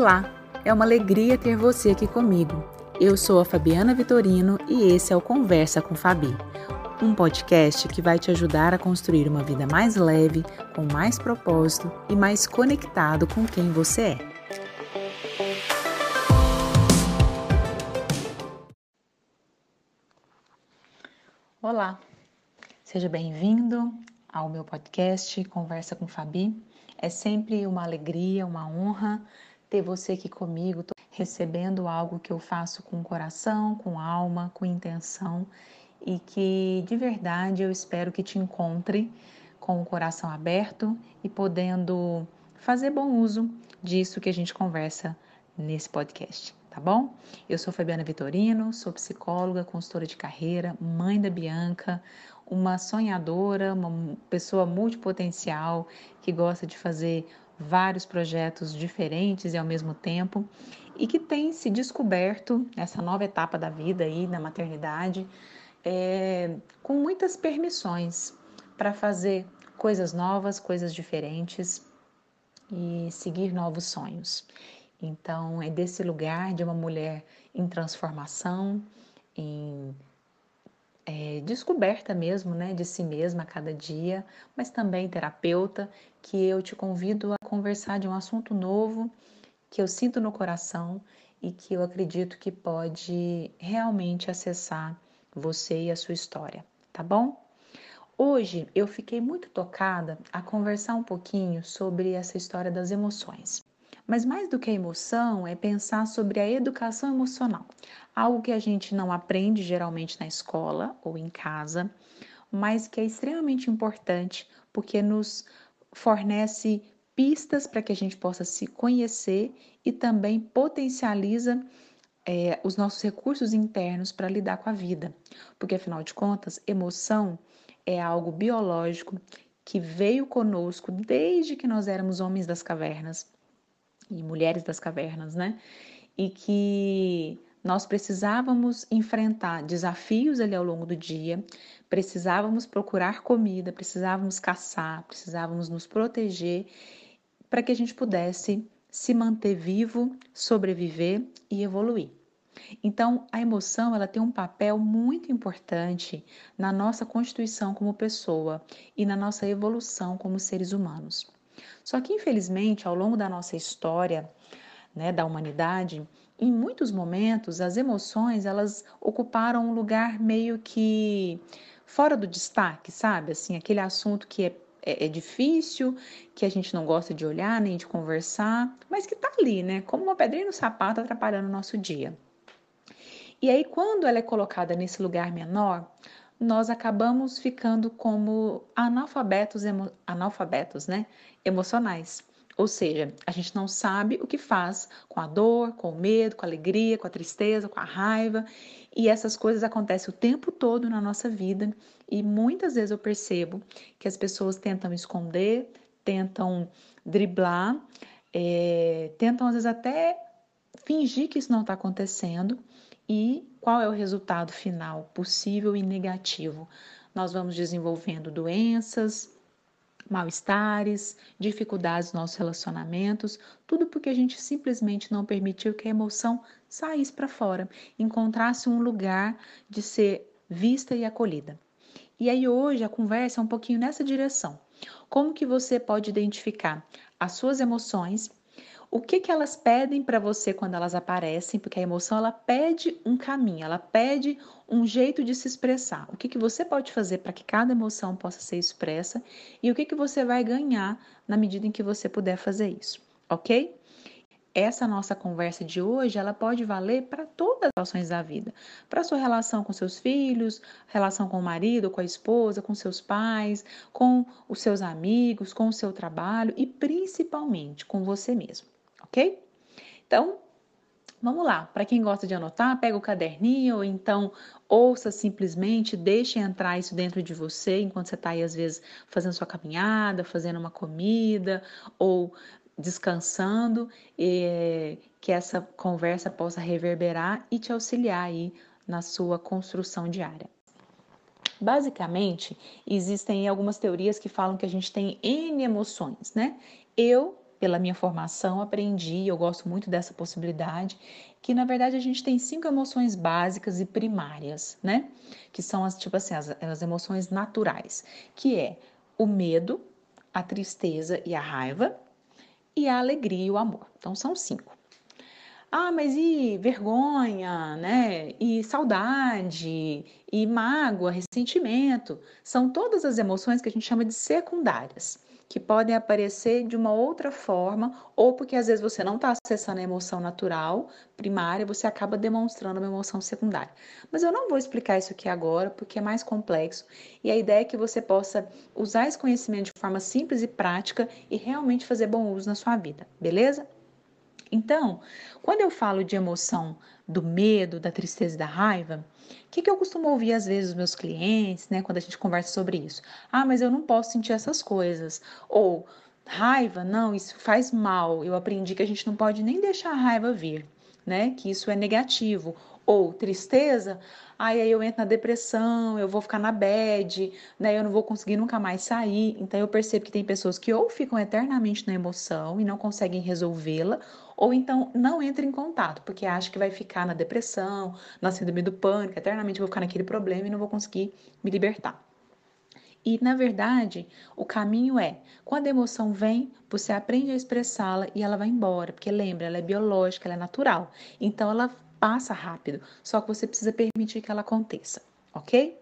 Olá, é uma alegria ter você aqui comigo. Eu sou a Fabiana Vitorino e esse é o Conversa com Fabi, um podcast que vai te ajudar a construir uma vida mais leve, com mais propósito e mais conectado com quem você é. Olá, seja bem-vindo ao meu podcast Conversa com Fabi. É sempre uma alegria, uma honra ter você aqui comigo, recebendo algo que eu faço com coração, com alma, com intenção e que de verdade eu espero que te encontre com o coração aberto e podendo fazer bom uso disso que a gente conversa nesse podcast, tá bom? Eu sou Fabiana Vitorino, sou psicóloga, consultora de carreira, mãe da Bianca, uma sonhadora, uma pessoa multipotencial que gosta de fazer vários projetos diferentes e ao mesmo tempo e que tem se descoberto nessa nova etapa da vida aí, na maternidade, é, com muitas permissões para fazer coisas novas, coisas diferentes e seguir novos sonhos. Então, é desse lugar de uma mulher em transformação, em é, descoberta mesmo, né, de si mesma a cada dia, mas também terapeuta, que eu te convido a conversar de um assunto novo que eu sinto no coração e que eu acredito que pode realmente acessar você e a sua história, tá bom? Hoje eu fiquei muito tocada a conversar um pouquinho sobre essa história das emoções. Mas mais do que a emoção, é pensar sobre a educação emocional, algo que a gente não aprende geralmente na escola ou em casa, mas que é extremamente importante porque nos fornece pistas para que a gente possa se conhecer e também potencializa é, os nossos recursos internos para lidar com a vida. Porque, afinal de contas, emoção é algo biológico que veio conosco desde que nós éramos homens das cavernas e mulheres das cavernas, né? E que nós precisávamos enfrentar desafios ali ao longo do dia, precisávamos procurar comida, precisávamos caçar, precisávamos nos proteger para que a gente pudesse se manter vivo, sobreviver e evoluir. Então, a emoção ela tem um papel muito importante na nossa constituição como pessoa e na nossa evolução como seres humanos. Só que, infelizmente, ao longo da nossa história, né, da humanidade, em muitos momentos as emoções elas ocuparam um lugar meio que fora do destaque, sabe? Assim, aquele assunto que é, é, é difícil, que a gente não gosta de olhar nem de conversar, mas que tá ali, né? Como uma pedrinha no sapato atrapalhando o nosso dia. E aí, quando ela é colocada nesse lugar menor, nós acabamos ficando como analfabetos, emo, analfabetos né? emocionais. Ou seja, a gente não sabe o que faz com a dor, com o medo, com a alegria, com a tristeza, com a raiva. E essas coisas acontecem o tempo todo na nossa vida. E muitas vezes eu percebo que as pessoas tentam esconder, tentam driblar, é, tentam às vezes até fingir que isso não está acontecendo. E qual é o resultado final possível e negativo? Nós vamos desenvolvendo doenças, mal-estares, dificuldades nos nossos relacionamentos, tudo porque a gente simplesmente não permitiu que a emoção saísse para fora, encontrasse um lugar de ser vista e acolhida. E aí hoje a conversa é um pouquinho nessa direção. Como que você pode identificar as suas emoções o que, que elas pedem para você quando elas aparecem, porque a emoção ela pede um caminho, ela pede um jeito de se expressar. O que, que você pode fazer para que cada emoção possa ser expressa e o que, que você vai ganhar na medida em que você puder fazer isso, ok? Essa nossa conversa de hoje, ela pode valer para todas as situações da vida. Para sua relação com seus filhos, relação com o marido, com a esposa, com seus pais, com os seus amigos, com o seu trabalho e principalmente com você mesmo ok? Então, vamos lá. Para quem gosta de anotar, pega o caderninho ou então ouça simplesmente, deixe entrar isso dentro de você enquanto você está aí, às vezes, fazendo sua caminhada, fazendo uma comida ou descansando, que essa conversa possa reverberar e te auxiliar aí na sua construção diária. Basicamente, existem algumas teorias que falam que a gente tem N emoções, né? Eu pela minha formação, aprendi, eu gosto muito dessa possibilidade, que na verdade a gente tem cinco emoções básicas e primárias, né? Que são as, tipo assim, as, as emoções naturais, que é o medo, a tristeza e a raiva, e a alegria e o amor. Então são cinco. Ah, mas e vergonha, né? E saudade, e mágoa, ressentimento, são todas as emoções que a gente chama de secundárias que podem aparecer de uma outra forma, ou porque às vezes você não está acessando a emoção natural primária, você acaba demonstrando uma emoção secundária. Mas eu não vou explicar isso aqui agora, porque é mais complexo, e a ideia é que você possa usar esse conhecimento de forma simples e prática e realmente fazer bom uso na sua vida, beleza? Então, quando eu falo de emoção do medo, da tristeza e da raiva, o que, que eu costumo ouvir às vezes dos meus clientes, né, quando a gente conversa sobre isso? Ah, mas eu não posso sentir essas coisas. Ou raiva, não, isso faz mal. Eu aprendi que a gente não pode nem deixar a raiva vir, né? Que isso é negativo. Ou tristeza, aí eu entro na depressão, eu vou ficar na bad, né? Eu não vou conseguir nunca mais sair. Então eu percebo que tem pessoas que ou ficam eternamente na emoção e não conseguem resolvê-la, ou então não entra em contato, porque acha que vai ficar na depressão, na síndrome do pânico, eternamente vou ficar naquele problema e não vou conseguir me libertar. E, na verdade, o caminho é, quando a emoção vem, você aprende a expressá-la e ela vai embora, porque lembra, ela é biológica, ela é natural. Então, ela passa rápido, só que você precisa permitir que ela aconteça, ok?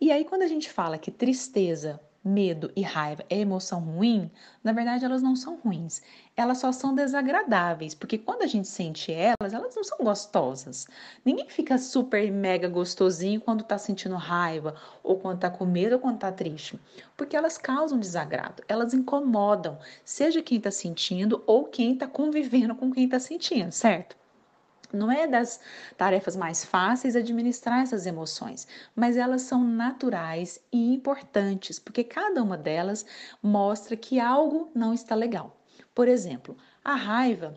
E aí, quando a gente fala que tristeza, medo e raiva é emoção ruim, na verdade elas não são ruins. Elas só são desagradáveis, porque quando a gente sente elas, elas não são gostosas. Ninguém fica super mega gostosinho quando tá sentindo raiva, ou quando tá com medo, ou quando tá triste, porque elas causam desagrado, elas incomodam, seja quem tá sentindo ou quem tá convivendo com quem tá sentindo, certo? Não é das tarefas mais fáceis administrar essas emoções, mas elas são naturais e importantes, porque cada uma delas mostra que algo não está legal. Por exemplo, a raiva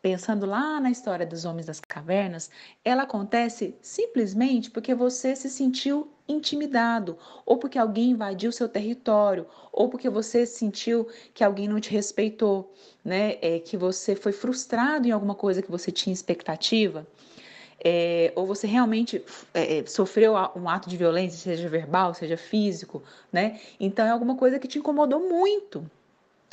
Pensando lá na história dos homens das cavernas, ela acontece simplesmente porque você se sentiu intimidado, ou porque alguém invadiu seu território, ou porque você sentiu que alguém não te respeitou, né? É, que você foi frustrado em alguma coisa que você tinha expectativa. É, ou você realmente é, sofreu um ato de violência, seja verbal, seja físico, né? Então é alguma coisa que te incomodou muito.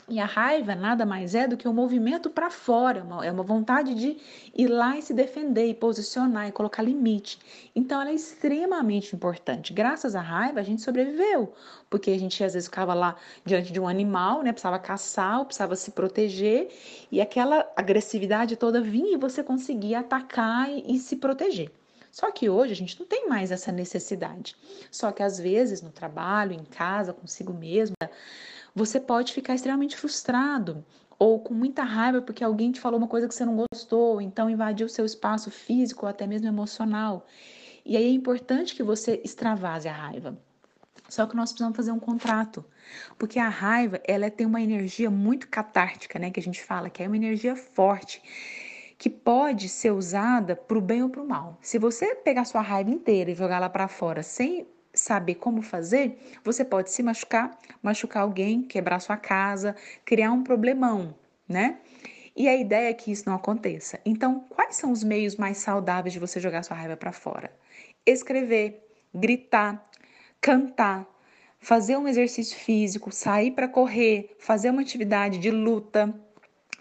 E a raiva nada mais é do que um movimento para fora, é uma vontade de ir lá e se defender, e posicionar, e colocar limite. Então ela é extremamente importante. Graças à raiva a gente sobreviveu, porque a gente às vezes ficava lá diante de um animal, né, precisava caçar, precisava se proteger, e aquela agressividade toda vinha e você conseguia atacar e, e se proteger. Só que hoje a gente não tem mais essa necessidade. Só que às vezes no trabalho, em casa, consigo mesmo, você pode ficar extremamente frustrado ou com muita raiva porque alguém te falou uma coisa que você não gostou, então invadiu o seu espaço físico ou até mesmo emocional. E aí é importante que você extravase a raiva. Só que nós precisamos fazer um contrato, porque a raiva ela tem uma energia muito catártica, né, que a gente fala, que é uma energia forte que pode ser usada para o bem ou para o mal. Se você pegar sua raiva inteira e jogar lá para fora sem saber como fazer, você pode se machucar, machucar alguém, quebrar sua casa, criar um problemão, né? E a ideia é que isso não aconteça. Então, quais são os meios mais saudáveis de você jogar sua raiva para fora? Escrever, gritar, cantar, fazer um exercício físico, sair para correr, fazer uma atividade de luta,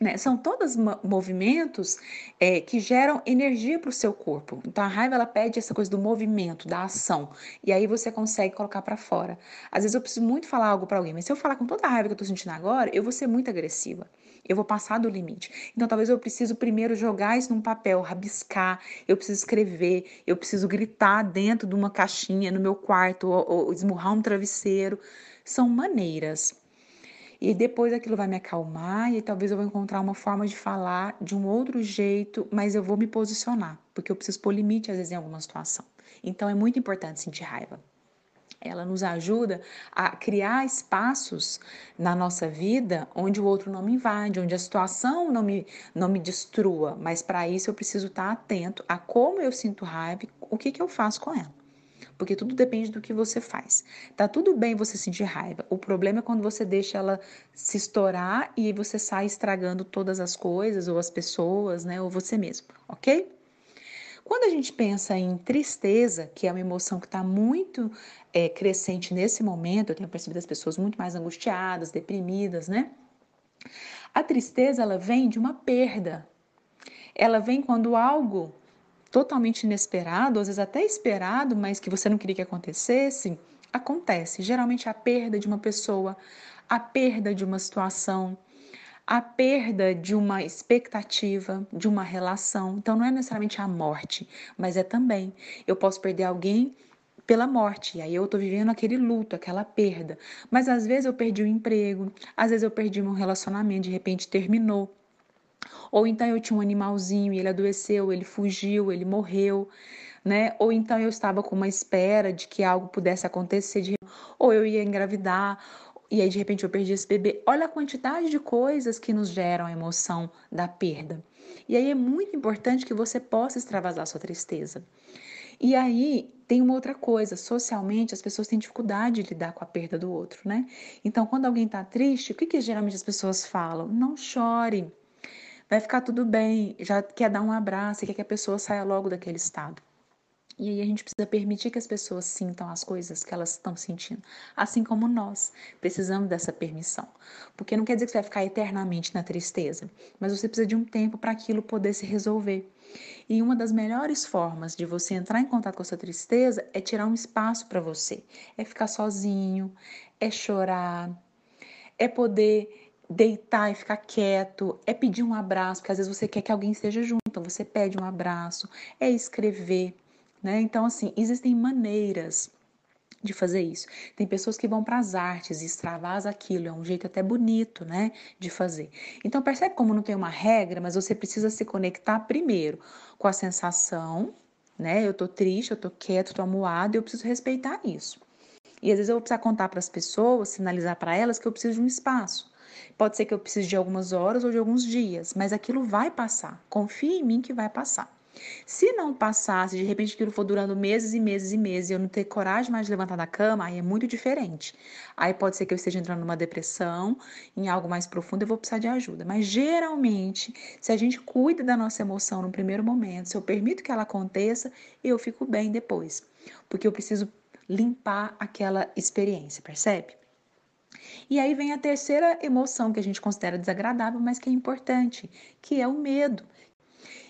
né? São todos movimentos é, que geram energia para o seu corpo. Então a raiva ela pede essa coisa do movimento, da ação, e aí você consegue colocar para fora. Às vezes eu preciso muito falar algo para alguém, mas se eu falar com toda a raiva que eu estou sentindo agora, eu vou ser muito agressiva. Eu vou passar do limite. Então talvez eu preciso primeiro jogar isso num papel, rabiscar, eu preciso escrever, eu preciso gritar dentro de uma caixinha no meu quarto ou, ou esmurrar um travesseiro. São maneiras e depois aquilo vai me acalmar e talvez eu vou encontrar uma forma de falar de um outro jeito, mas eu vou me posicionar, porque eu preciso pôr limite às vezes em alguma situação. Então é muito importante sentir raiva. Ela nos ajuda a criar espaços na nossa vida onde o outro não me invade, onde a situação não me, não me destrua. Mas para isso eu preciso estar atento a como eu sinto raiva e o que, que eu faço com ela. Porque tudo depende do que você faz. Tá tudo bem você sentir raiva. O problema é quando você deixa ela se estourar e você sai estragando todas as coisas ou as pessoas, né, ou você mesmo, ok? Quando a gente pensa em tristeza, que é uma emoção que está muito é, crescente nesse momento, eu tenho percebido as pessoas muito mais angustiadas, deprimidas, né? A tristeza ela vem de uma perda. Ela vem quando algo totalmente inesperado, às vezes até esperado, mas que você não queria que acontecesse, acontece. Geralmente a perda de uma pessoa, a perda de uma situação, a perda de uma expectativa, de uma relação. Então não é necessariamente a morte, mas é também eu posso perder alguém pela morte. E aí eu tô vivendo aquele luto, aquela perda. Mas às vezes eu perdi o emprego, às vezes eu perdi um relacionamento, de repente terminou. Ou então eu tinha um animalzinho e ele adoeceu, ele fugiu, ele morreu, né? Ou então eu estava com uma espera de que algo pudesse acontecer, de... ou eu ia engravidar, e aí de repente eu perdi esse bebê. Olha a quantidade de coisas que nos geram a emoção da perda. E aí é muito importante que você possa extravasar sua tristeza. E aí tem uma outra coisa, socialmente as pessoas têm dificuldade de lidar com a perda do outro, né? Então, quando alguém está triste, o que, que geralmente as pessoas falam? Não chore, vai ficar tudo bem, já quer dar um abraço e quer que a pessoa saia logo daquele estado. E aí a gente precisa permitir que as pessoas sintam as coisas que elas estão sentindo, assim como nós precisamos dessa permissão. Porque não quer dizer que você vai ficar eternamente na tristeza, mas você precisa de um tempo para aquilo poder se resolver. E uma das melhores formas de você entrar em contato com essa tristeza é tirar um espaço para você, é ficar sozinho, é chorar, é poder deitar e ficar quieto, é pedir um abraço, porque às vezes você quer que alguém esteja junto, então você pede um abraço, é escrever, né? Então, assim, existem maneiras de fazer isso. Tem pessoas que vão para as artes e aquilo, é um jeito até bonito, né, de fazer. Então percebe como não tem uma regra, mas você precisa se conectar primeiro com a sensação, né? Eu tô triste, eu tô quieto, tô amuado, eu preciso respeitar isso. E às vezes eu vou precisar contar para as pessoas, sinalizar para elas que eu preciso de um espaço. Pode ser que eu precise de algumas horas ou de alguns dias, mas aquilo vai passar. Confie em mim que vai passar. Se não passar, se de repente aquilo for durando meses e meses e meses e eu não ter coragem mais de levantar da cama, aí é muito diferente. Aí pode ser que eu esteja entrando numa depressão, em algo mais profundo, eu vou precisar de ajuda. Mas geralmente, se a gente cuida da nossa emoção no primeiro momento, se eu permito que ela aconteça, eu fico bem depois. Porque eu preciso limpar aquela experiência, percebe? E aí vem a terceira emoção que a gente considera desagradável, mas que é importante, que é o medo.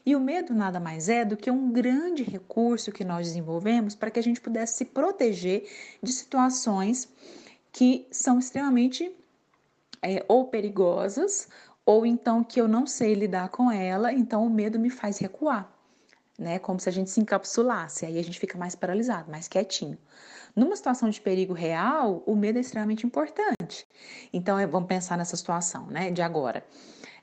E o medo nada mais é do que um grande recurso que nós desenvolvemos para que a gente pudesse se proteger de situações que são extremamente é, ou perigosas, ou então que eu não sei lidar com ela, então o medo me faz recuar, né? Como se a gente se encapsulasse, aí a gente fica mais paralisado, mais quietinho. Numa situação de perigo real, o medo é extremamente importante. Então, é, vamos pensar nessa situação, né, de agora.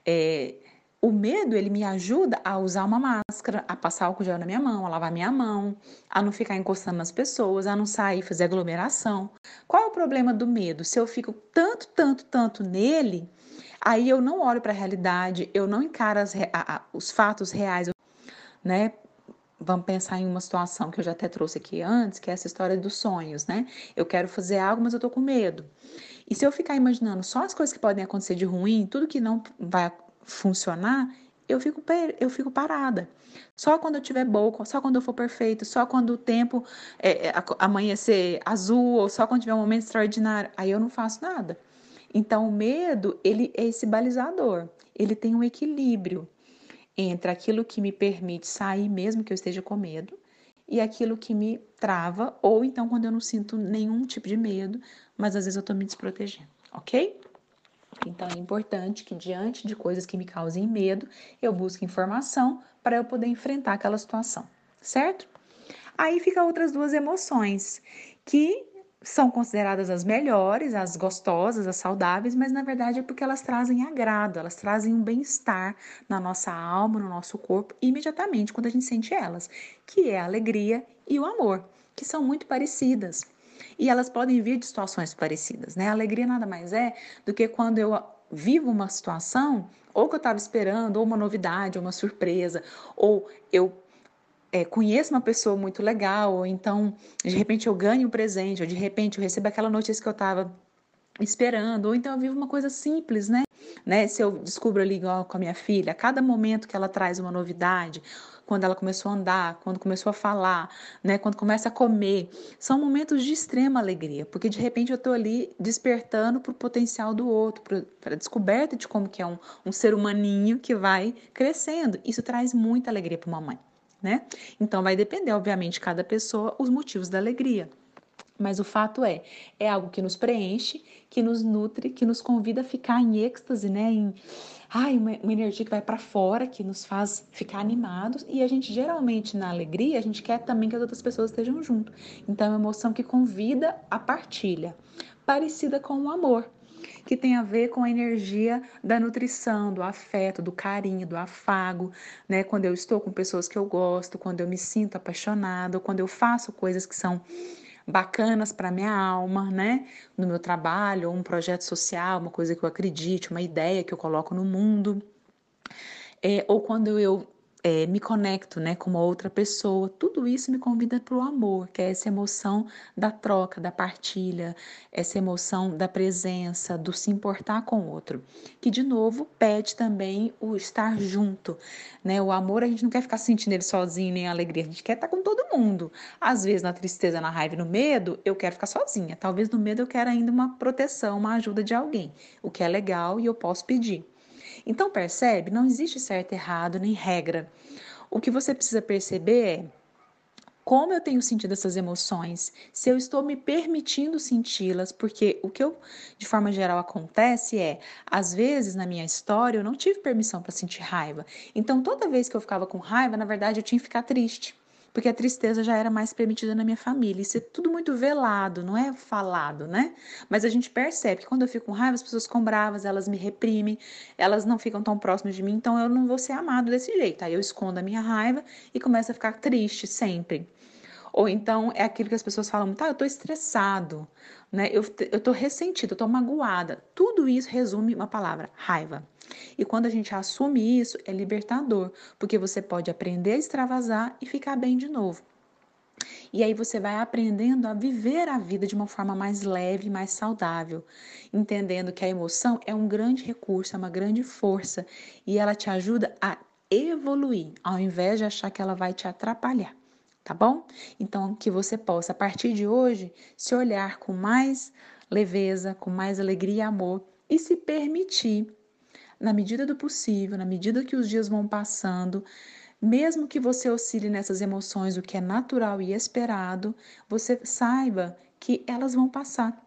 É, o medo, ele me ajuda a usar uma máscara, a passar álcool gel na minha mão, a lavar minha mão, a não ficar encostando nas pessoas, a não sair, fazer aglomeração. Qual é o problema do medo? Se eu fico tanto, tanto, tanto nele, aí eu não olho para a realidade, eu não encaro as, a, a, os fatos reais, né? Vamos pensar em uma situação que eu já até trouxe aqui antes, que é essa história dos sonhos, né? Eu quero fazer algo, mas eu tô com medo. E se eu ficar imaginando só as coisas que podem acontecer de ruim, tudo que não vai funcionar, eu fico, eu fico parada. Só quando eu tiver boa, só quando eu for perfeito, só quando o tempo é, é amanhecer azul, ou só quando tiver um momento extraordinário, aí eu não faço nada. Então, o medo, ele é esse balizador, ele tem um equilíbrio entre aquilo que me permite sair mesmo que eu esteja com medo e aquilo que me trava, ou então quando eu não sinto nenhum tipo de medo, mas às vezes eu estou me desprotegendo, ok? Então é importante que diante de coisas que me causem medo, eu busque informação para eu poder enfrentar aquela situação, certo? Aí fica outras duas emoções que são consideradas as melhores, as gostosas, as saudáveis, mas na verdade é porque elas trazem agrado, elas trazem um bem-estar na nossa alma, no nosso corpo, imediatamente quando a gente sente elas, que é a alegria e o amor, que são muito parecidas. E elas podem vir de situações parecidas, né? A alegria nada mais é do que quando eu vivo uma situação, ou que eu estava esperando, ou uma novidade, ou uma surpresa, ou eu é, conheço uma pessoa muito legal, ou então de repente eu ganho um presente, ou de repente eu recebo aquela notícia que eu estava esperando, ou então eu vivo uma coisa simples, né? né? Se eu descubro ali igual com a minha filha, a cada momento que ela traz uma novidade, quando ela começou a andar, quando começou a falar, né? Quando começa a comer, são momentos de extrema alegria, porque de repente eu estou ali despertando para o potencial do outro, para a descoberta de como que é um, um ser humaninho que vai crescendo. Isso traz muita alegria para uma mãe né? Então vai depender, obviamente, de cada pessoa os motivos da alegria. Mas o fato é, é algo que nos preenche, que nos nutre, que nos convida a ficar em êxtase, né? Em ai, uma, uma energia que vai para fora, que nos faz ficar animados. E a gente geralmente na alegria, a gente quer também que as outras pessoas estejam junto. Então é uma emoção que convida a partilha, parecida com o amor que tem a ver com a energia da nutrição, do afeto, do carinho, do afago, né? Quando eu estou com pessoas que eu gosto, quando eu me sinto apaixonado, quando eu faço coisas que são bacanas para minha alma, né? No meu trabalho, um projeto social, uma coisa que eu acredite, uma ideia que eu coloco no mundo. É, ou quando eu é, me conecto né, com uma outra pessoa, tudo isso me convida para o amor, que é essa emoção da troca, da partilha, essa emoção da presença, do se importar com o outro, que de novo pede também o estar junto. Né? O amor a gente não quer ficar sentindo ele sozinho nem a alegria, a gente quer estar com todo mundo. Às vezes na tristeza, na raiva no medo, eu quero ficar sozinha. Talvez no medo eu quero ainda uma proteção, uma ajuda de alguém, o que é legal e eu posso pedir. Então, percebe? Não existe certo e errado, nem regra. O que você precisa perceber é como eu tenho sentido essas emoções, se eu estou me permitindo senti-las, porque o que eu, de forma geral acontece é, às vezes na minha história eu não tive permissão para sentir raiva. Então toda vez que eu ficava com raiva, na verdade eu tinha que ficar triste porque a tristeza já era mais permitida na minha família. Isso é tudo muito velado, não é falado, né? Mas a gente percebe que quando eu fico com raiva, as pessoas ficam bravas, elas me reprimem, elas não ficam tão próximas de mim, então eu não vou ser amado desse jeito. Aí eu escondo a minha raiva e começo a ficar triste sempre. Ou então é aquilo que as pessoas falam, tá, eu tô estressado, né? Eu, eu tô ressentido, eu tô magoada. Tudo isso resume uma palavra, raiva. E quando a gente assume isso, é libertador, porque você pode aprender a extravasar e ficar bem de novo. E aí você vai aprendendo a viver a vida de uma forma mais leve, mais saudável, entendendo que a emoção é um grande recurso, é uma grande força e ela te ajuda a evoluir, ao invés de achar que ela vai te atrapalhar tá bom? Então, que você possa, a partir de hoje, se olhar com mais leveza, com mais alegria e amor e se permitir, na medida do possível, na medida que os dias vão passando, mesmo que você oscile nessas emoções, o que é natural e esperado, você saiba que elas vão passar.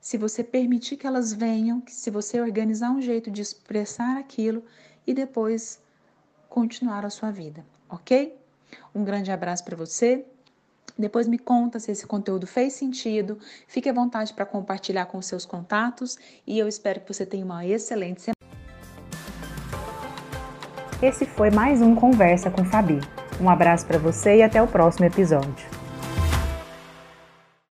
Se você permitir que elas venham, se você organizar um jeito de expressar aquilo e depois continuar a sua vida, ok? Um grande abraço para você. Depois me conta se esse conteúdo fez sentido. Fique à vontade para compartilhar com seus contatos e eu espero que você tenha uma excelente semana. Esse foi mais um Conversa com Fabi. Um abraço para você e até o próximo episódio.